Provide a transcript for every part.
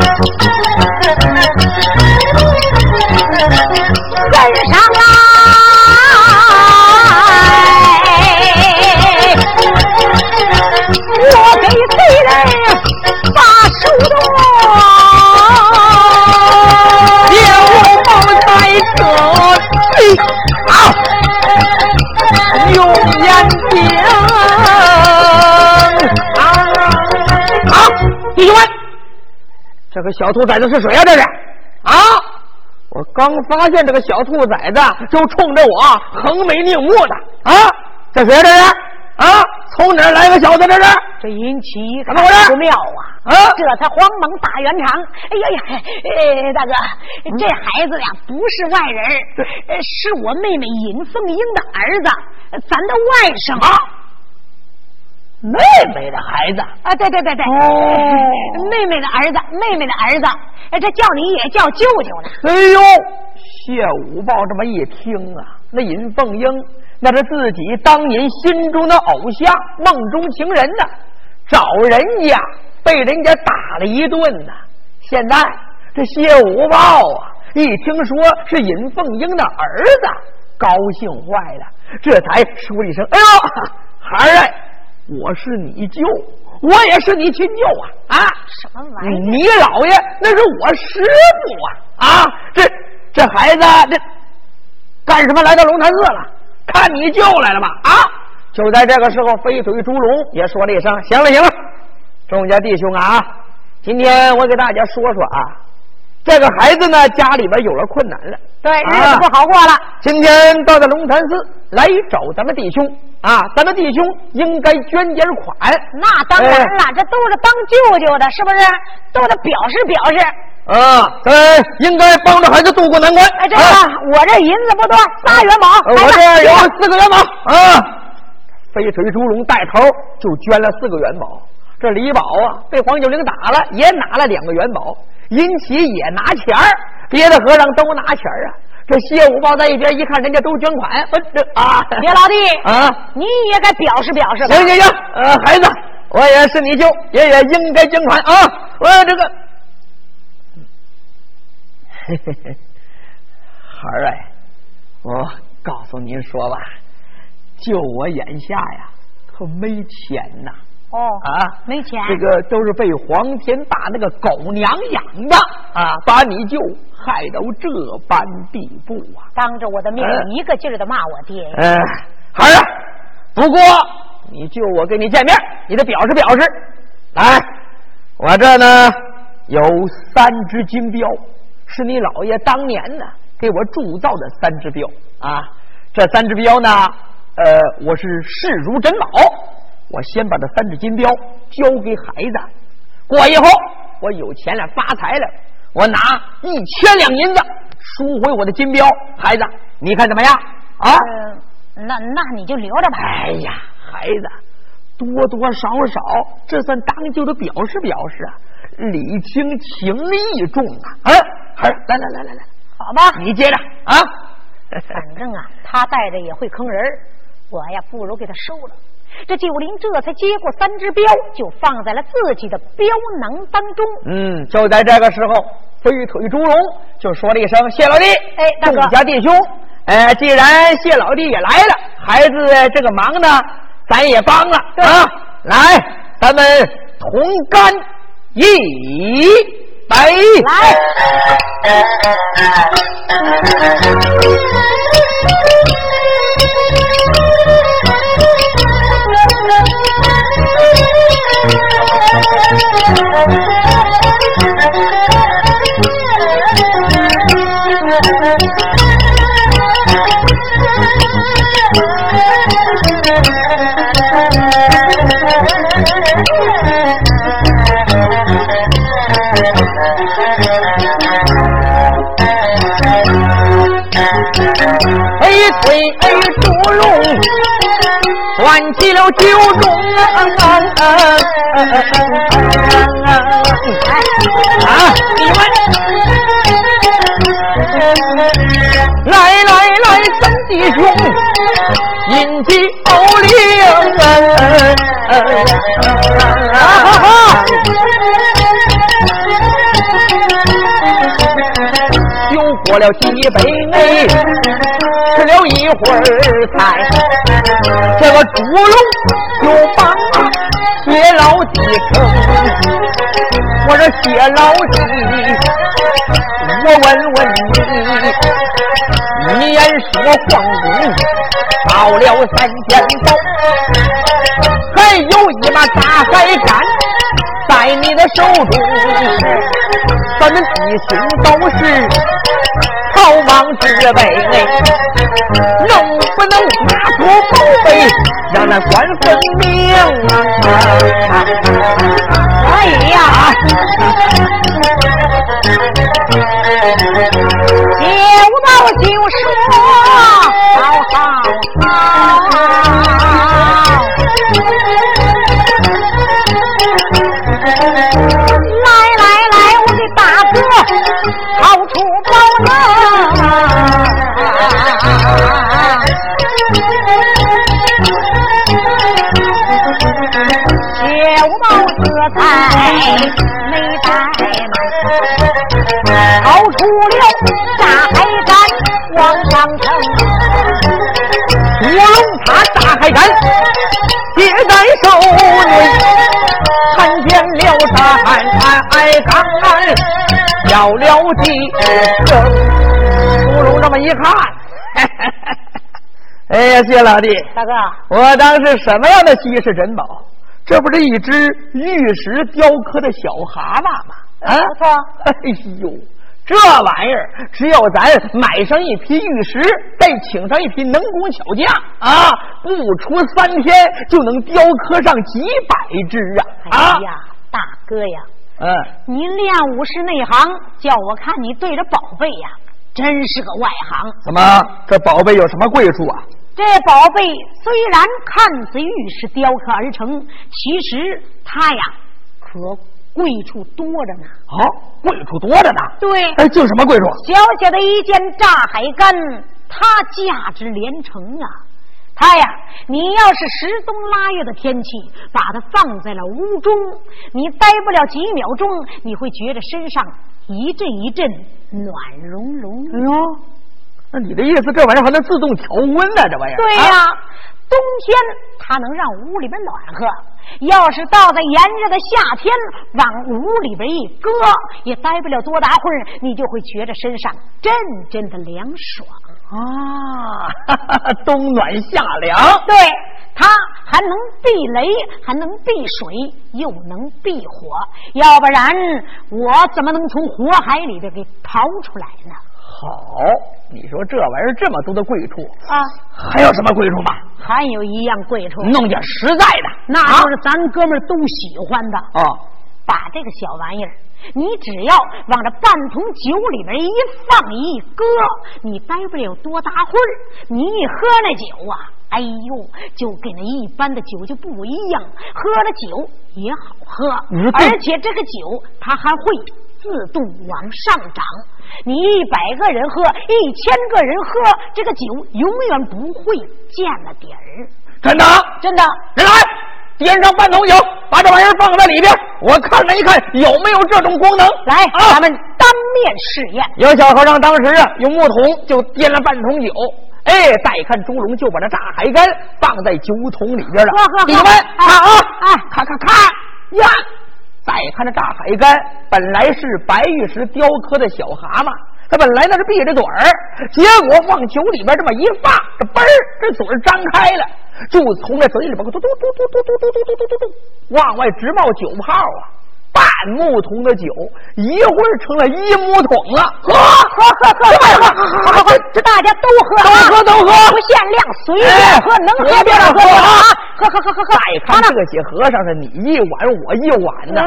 Thank. 这个小兔崽子是谁呀？这是啊！我刚发现这个小兔崽子，就冲着我横眉拧目的啊！这谁？这是啊！从哪儿来个小子？这是这尹七怎么回事？不妙啊！啊！这才慌忙打圆场。哎呀呀！哎，大哥，这孩子呀不是外人，是我妹妹尹凤英的儿子，咱的外甥。啊妹妹的孩子啊，对对对对，妹妹的儿子，妹妹的儿子，哎，这叫你也叫舅舅呢。哎呦，谢五豹这么一听啊，那尹凤英那是自己当年心中的偶像，梦中情人呢，找人家被人家打了一顿呢。现在这谢五豹啊，一听说是尹凤英的儿子，高兴坏了，这才说了一声：“哎呦，孩儿哎。”我是你舅，我也是你亲舅啊！啊，什么玩意儿？你老爷那是我师傅啊！啊，这这孩子这干什么来到龙潭寺了？看你舅来了吧？啊！就在这个时候，飞腿猪龙也说了一声：“行了行了，众家弟兄啊，今天我给大家说说啊，这个孩子呢家里边有了困难了，对，日子不好过了。今天到这龙潭寺来找咱们弟兄。”啊，咱们弟兄应该捐点款。那当然了，这都是当舅舅的，是不是？都得表示表示。啊，咱，应该帮着孩子渡过难关。哎，这个我这银子不多，仨元宝。我这有四个元宝。啊，飞腿猪龙带头就捐了四个元宝。这李宝啊，被黄九龄打了，也拿了两个元宝。银起也拿钱儿，别的和尚都拿钱儿啊。这谢五宝在一边一看，人家都捐款，这啊，别老弟啊，你也该表示表示。行行行，呃，孩子，我也是你舅，爷爷应该捐款啊。我这个，嘿嘿嘿，孩儿哎，我告诉您说吧，就我眼下呀，可没钱呐。哦啊，没钱，这个都是被黄天霸那个狗娘养的啊，把你舅害到这般地步啊！当着我的面一个劲儿的骂我爹。嗯，孩儿，不过你舅我跟你见面，你得表示表示。来，我这呢有三只金镖，是你老爷当年呢给我铸造的三只镖啊。这三只镖呢，呃，我是视如珍宝。我先把这三只金镖交给孩子，过以后我有钱了发财了，我拿一千两银子赎回我的金镖。孩子，你看怎么样？啊？那那你就留着吧。哎呀，孩子，多多少少这算当舅的表示表示啊，礼轻情意重啊。啊，孩儿，来来来来来，好吧，你接着啊。反正啊，他带着也会坑人，我呀不如给他收了。这九龄这才接过三只镖，就放在了自己的镖囊当中。嗯，就在这个时候，飞腿猪龙就说了一声：“谢老弟，哎，大哥，家弟兄，哎，既然谢老弟也来了，孩子这个忙呢，咱也帮了啊！来，咱们同甘一杯，来。”端起了酒盅，啊！你们来来来，三弟兄，饮酒，啊哈哈！喝了几杯，吃了一会儿菜，这个猪笼就把谢老弟称。我说谢老弟，我问问你，你言说皇宫到了三千宝，有一把大海干在你的手中，咱们弟兄都是逃亡之辈，能不能拿出宝贝让那官分明啊？哎呀，有道就说干掉了地上，乌龙这么一看，哎呀，谢老弟，大哥，我当是什么样的稀世珍宝？这不是一只玉石雕刻的小蛤蟆吗？啊，不错。哎呦，这玩意儿只要咱买上一批玉石，再请上一批能工巧匠啊，不出三天就能雕刻上几百只啊！啊哎呀，大哥呀，嗯，您练武是内行，叫我看你对着宝贝呀，真是个外行。怎么这宝贝有什么贵处啊？这宝贝虽然看似玉石雕刻而成，其实它呀可贵处多着呢。哦，贵处多着呢。对，哎，就什么贵处？小小的一件炸海干，它价值连城啊！它呀，你要是十冬腊月的天气，把它放在了屋中，你待不了几秒钟，你会觉着身上一阵一阵暖融融。哎呦，那你的意思，这玩意儿还能自动调温呢？这玩意儿？对呀、啊冬天它能让屋里边暖和，要是到在炎热的夏天，往屋里边一搁，也待不了多大会儿，你就会觉着身上阵阵的凉爽。啊，哈 哈冬暖夏凉。对，它还能避雷，还能避水，又能避火，要不然我怎么能从火海里边给逃出来呢？好，你说这玩意儿这么多的贵处，啊，还有什么贵处吗？还有一样贵处，弄点实在的，那就是咱哥们儿都喜欢的。啊，把这个小玩意儿，你只要往这半桶酒里边一放一搁，你待不了多大会儿，你一喝那酒啊，哎呦，就跟那一般的酒就不一样，喝了酒也好喝，而且这个酒它还会自动往上涨。你一百个人喝，一千个人喝，这个酒永远不会见了底儿。真的？真的，人来，点上半桶酒，把这玩意儿放在里边，我看了一看有没有这种功能。来，啊咱们当面试验。有小和尚当时啊，用木桶就掂了半桶酒，哎，再看猪笼就把这炸海干放在酒桶里边了喝喝。喝弟兄们，哎看啊，哎看看看呀！再看这炸海干，本来是白玉石雕刻的小蛤蟆，它本来那是闭着嘴儿，结果往酒里边这么一放，这嘣儿，这嘴儿张开了，就从这嘴里边嘟嘟嘟嘟嘟嘟嘟嘟嘟嘟嘟嘟往外直冒酒泡啊！半木桶的酒，一会儿成了一木桶了。喝喝喝喝喝喝喝！这大家都喝都啊，喝都喝不限量，随便哎喝，能喝随便喝啊！喝喝喝喝喝，再看这些和尚是，你一碗我一碗的。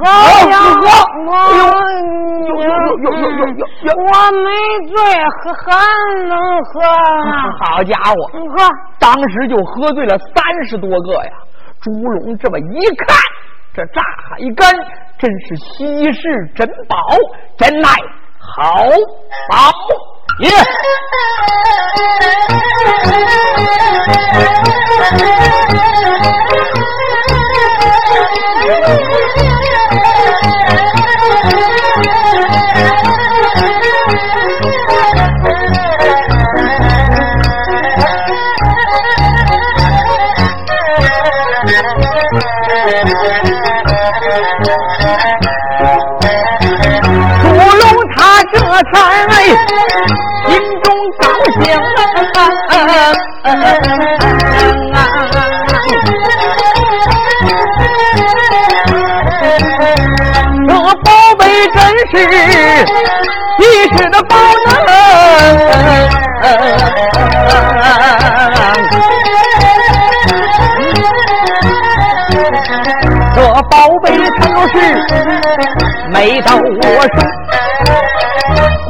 好几喝，哎呦呦呦呦呦呦呦，我没醉，喝还能喝。好家伙，喝，当时就喝醉了三十多个呀。朱龙这么一看，这炸海干真是稀世珍宝，真乃好宝物。不如他这才是一世的宝能这宝贝它要是没到我手，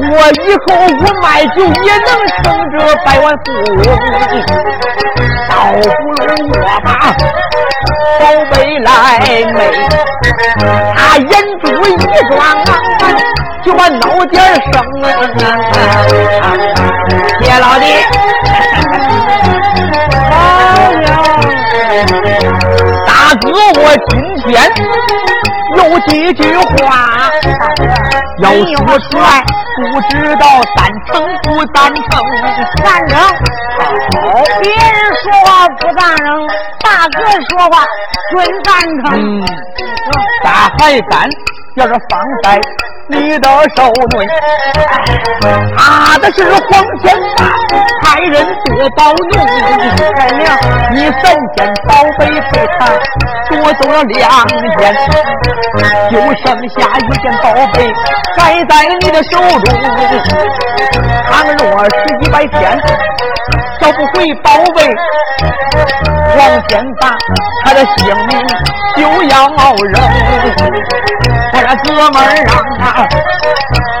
我以后我卖酒也能成这百万富翁，倒不如我把宝贝来美，他眼珠一转，就把脑尖生。谢老弟，好呀。大哥，我今天有几句话要说出来，不知道赞成不赞成？赞成。好，别人说话不赞成，大哥说话准赞成。嗯，大海干要是防灾你的手内，他的是黄天霸。派人夺宝弄，你三件宝贝被他夺走了两件，就剩下一件宝贝还在你的手中。倘若是一百天找不回宝贝，黄天霸他的性命就要扔。我这哥们儿啊，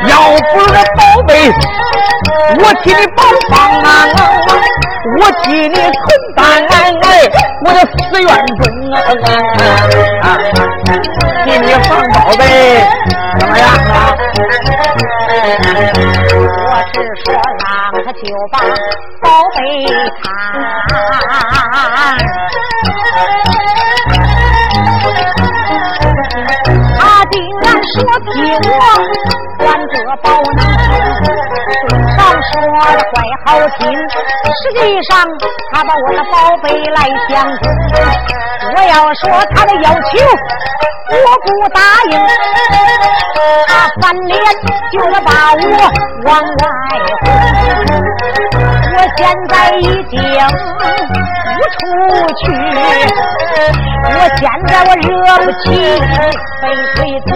要不是宝贝。我替你保方啊，我替你承担我的死愿中啊！替你放宝贝怎么样啊？我是说他就把宝贝看，他竟然说替我还这宝能。说的怪好听，实际上他把我的宝贝来相中。我要说他的要求，我不答应，他翻脸就要把我往外轰。我现在已经不出去，我现在我惹不起飞腿子。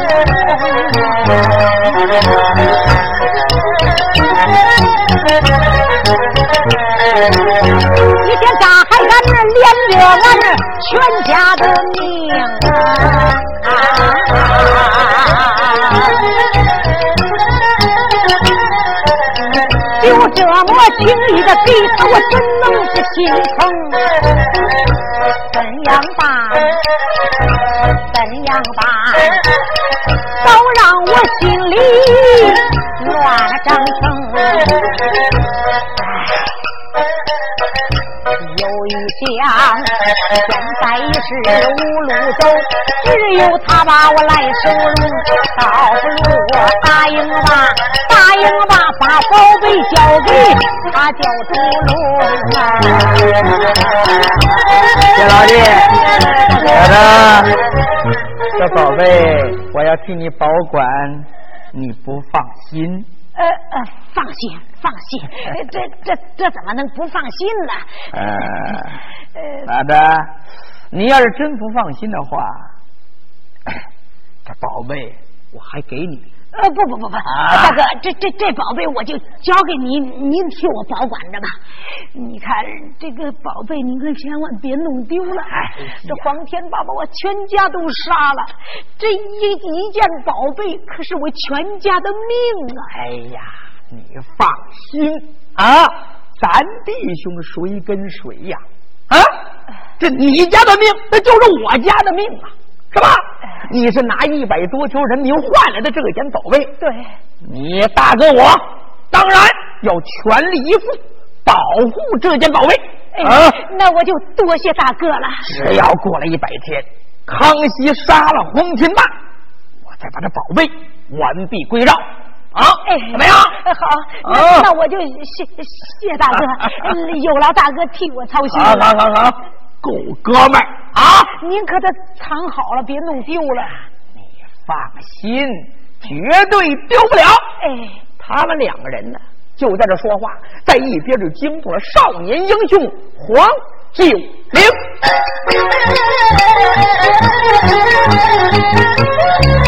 一天大海干那连着俺全家的命啊！心里的给他，我怎能不心疼？怎样办？怎样办？都让我心里乱了章程。有一想，现在已是无路走，只有他把我来收容。倒不如我答应吧，答应吧，把宝贝交给他叫主龙。谢老弟，小子，这宝贝我要替你保管，你不放心。呃呃，放心放心，这这这怎么能不放心呢？呃，咋的，你要是真不放心的话，这宝贝我还给你。呃，不不不不，大哥，这这这宝贝我就交给您，您替我保管着吧。你看这个宝贝，您可千万别弄丢了。哎这黄天霸把我全家都杀了，这一一件宝贝可是我全家的命啊！哎呀，你放心啊，咱弟兄谁跟谁呀？啊，这你家的命，那就是我家的命啊！是吧？你是拿一百多条人命换来的这件宝贝。对，你大哥我当然要全力以赴保护这件宝贝。啊，那我就多谢大哥了。只要过了一百天，康熙杀了黄天霸，我再把这宝贝完璧归赵。啊，哎，怎么样？好，那那我就谢谢大哥，有劳大哥替我操心。好好好好，够哥们儿。啊！您可得藏好了，别弄丢了。你放心，绝对丢不了。哎，他们两个人呢，就在这说话，在一边就惊动了少年英雄黄九龄。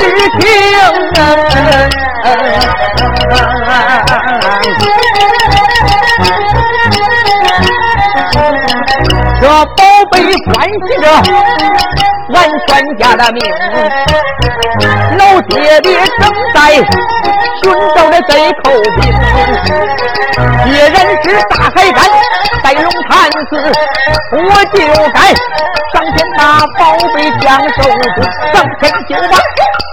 知情，这宝贝关系着俺全家的命，老爹爹正在寻找着贼寇兵，别人是大海干，带龙潭子，我就该上前把宝贝将收住，上前就把。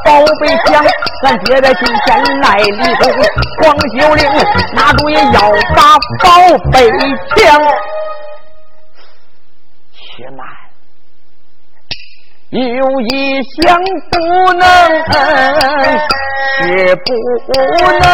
宝贝枪，咱爹在金钱来里头，黄九龄拿主意要把宝贝枪，且慢，有一项不能，是不能。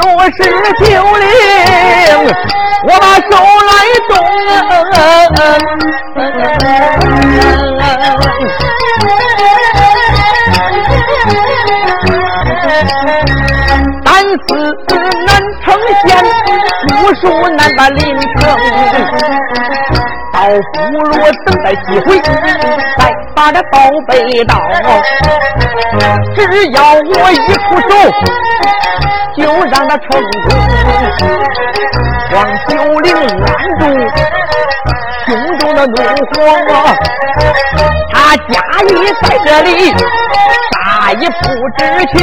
若是九龄，我把手来动，湖南的林城，到俘虏等待机会，再把这宝贝到。只要我一出手，就让他成功。黄九龄拦住胸中的怒火，他假意在这里，啥也不知情。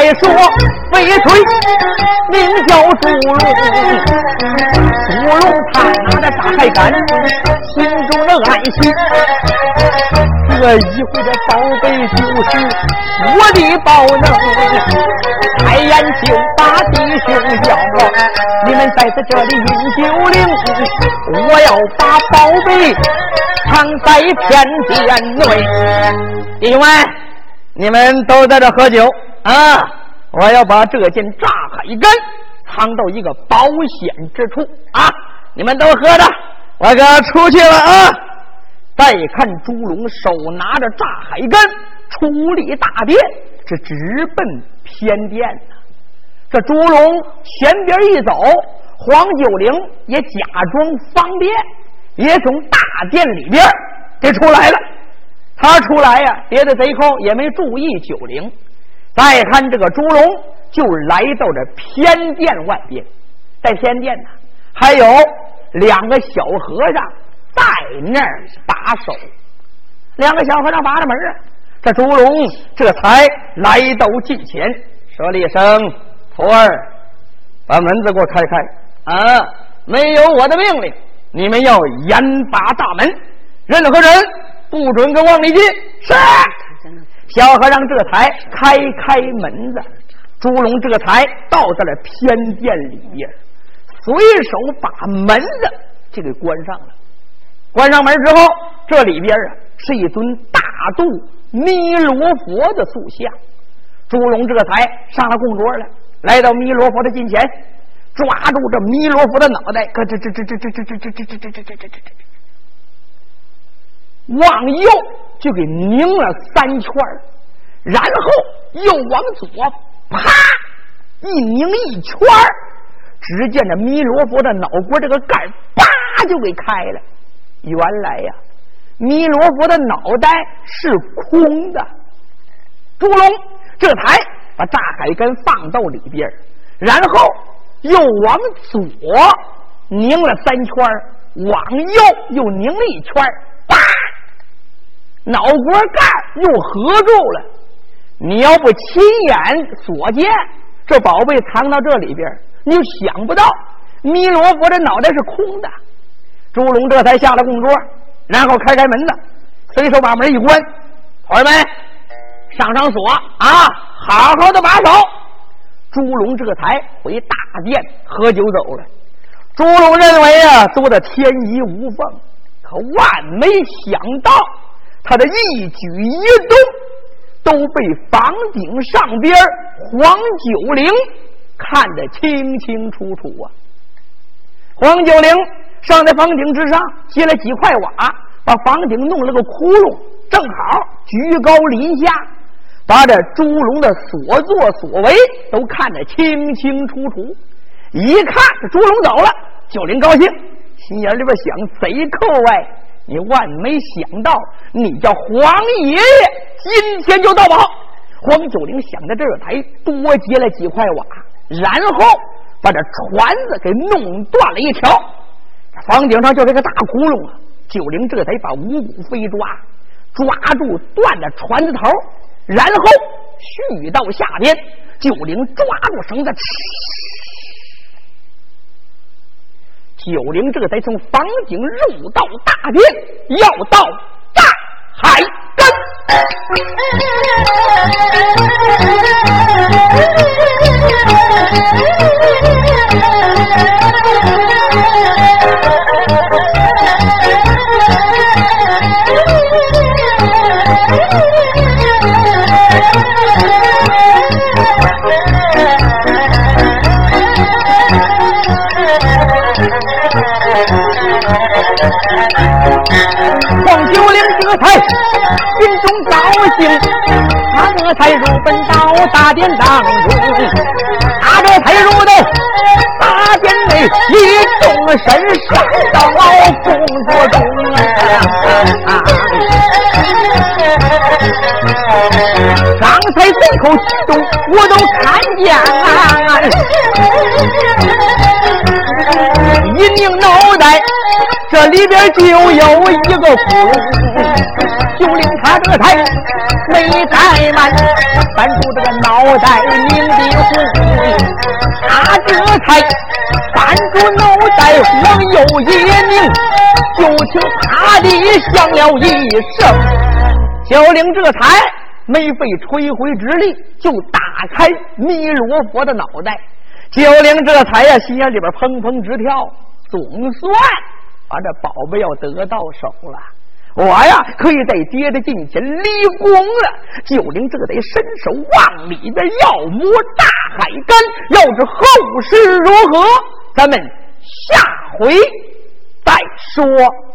再说翡翠名叫朱龙，朱龙他拿着大海干，心中的暗喜。这一回的宝贝就是我的宝能，开眼就把弟兄叫，你们在此这里饮酒令，我要把宝贝藏在天殿内。弟兄们，你们都在这喝酒。啊！我要把这件炸海根藏到一个保险之处啊！你们都喝着，我可出去了啊！再看朱龙手拿着炸海根出离大殿，是直奔偏殿呐。这朱龙前边一走，黄九龄也假装方便，也从大殿里边给出来了。他出来呀，别的贼寇也没注意九龄。再看这个朱龙，就来到这偏殿外边，在偏殿呢，还有两个小和尚在那儿把守。两个小和尚把着门啊，这朱龙这才来到近前，说了一声：“徒儿，把门子给我开开啊！没有我的命令，你们要严把大门，任何人不准跟往里进。”是。小和尚这才开开门子，朱龙这才到在了偏殿里面，随手把门子就给关上了。关上门之后，这里边啊是一尊大肚弥罗佛的塑像。朱龙这才上了供桌了，来到弥罗佛的近前，抓住这弥罗佛的脑袋，咯吱吱吱吱吱吱吱吱吱吱吱吱吱吱吱，往右就给拧了三圈然后又往左啪一拧一圈只见这弥罗佛的脑瓜这个盖叭就给开了。原来呀，弥罗佛的脑袋是空的。朱龙这才把炸海根放到里边，然后又往左拧了三圈往右又拧了一圈，脑瓜盖又合住了。你要不亲眼所见，这宝贝藏到这里边，你就想不到弥罗佛的脑袋是空的。朱龙这才下了供桌，然后开开门子，随手把门一关，伙儿们上上锁啊，好好的把守。朱龙这才回大殿喝酒走了。朱龙认为啊，做的天衣无缝，可万没想到他的一举一动都被房顶上边黄九龄看得清清楚楚啊！黄九龄。上在房顶之上，接了几块瓦，把房顶弄了个窟窿，正好居高临下，把这朱龙的所作所为都看得清清楚楚。一看这朱龙走了，九龄高兴，心眼里边想：贼寇哎，你万没想到，你叫黄爷爷今天就到宝。黄九龄想着这才多接了几块瓦，然后把这船子给弄断了一条。房顶上就是个大窟窿啊！九龄这才把五谷飞抓，抓住断的船子头，然后续到下边。九龄抓住绳子，九龄这才从房顶入到大殿，要到海根。黄九龄这才他这才入奔到大殿当中，他这才入到大殿内，一动身上到工作中！刚才随口激动，我都看见啊！一拧脑袋。这里边就有一个窟窿，就令他这才没怠慢，翻出这个脑袋拧的红，他这才翻住脑袋往右一拧，就听啪的响了一声，小玲这才没费吹灰之力就打开弥罗佛的脑袋，小玲这才呀心眼里边砰砰直跳，总算。把这宝贝要得到手了，我呀可以在爹的近前立功了。九灵这得伸手往里边要摸大海干，要知后事如何，咱们下回再说。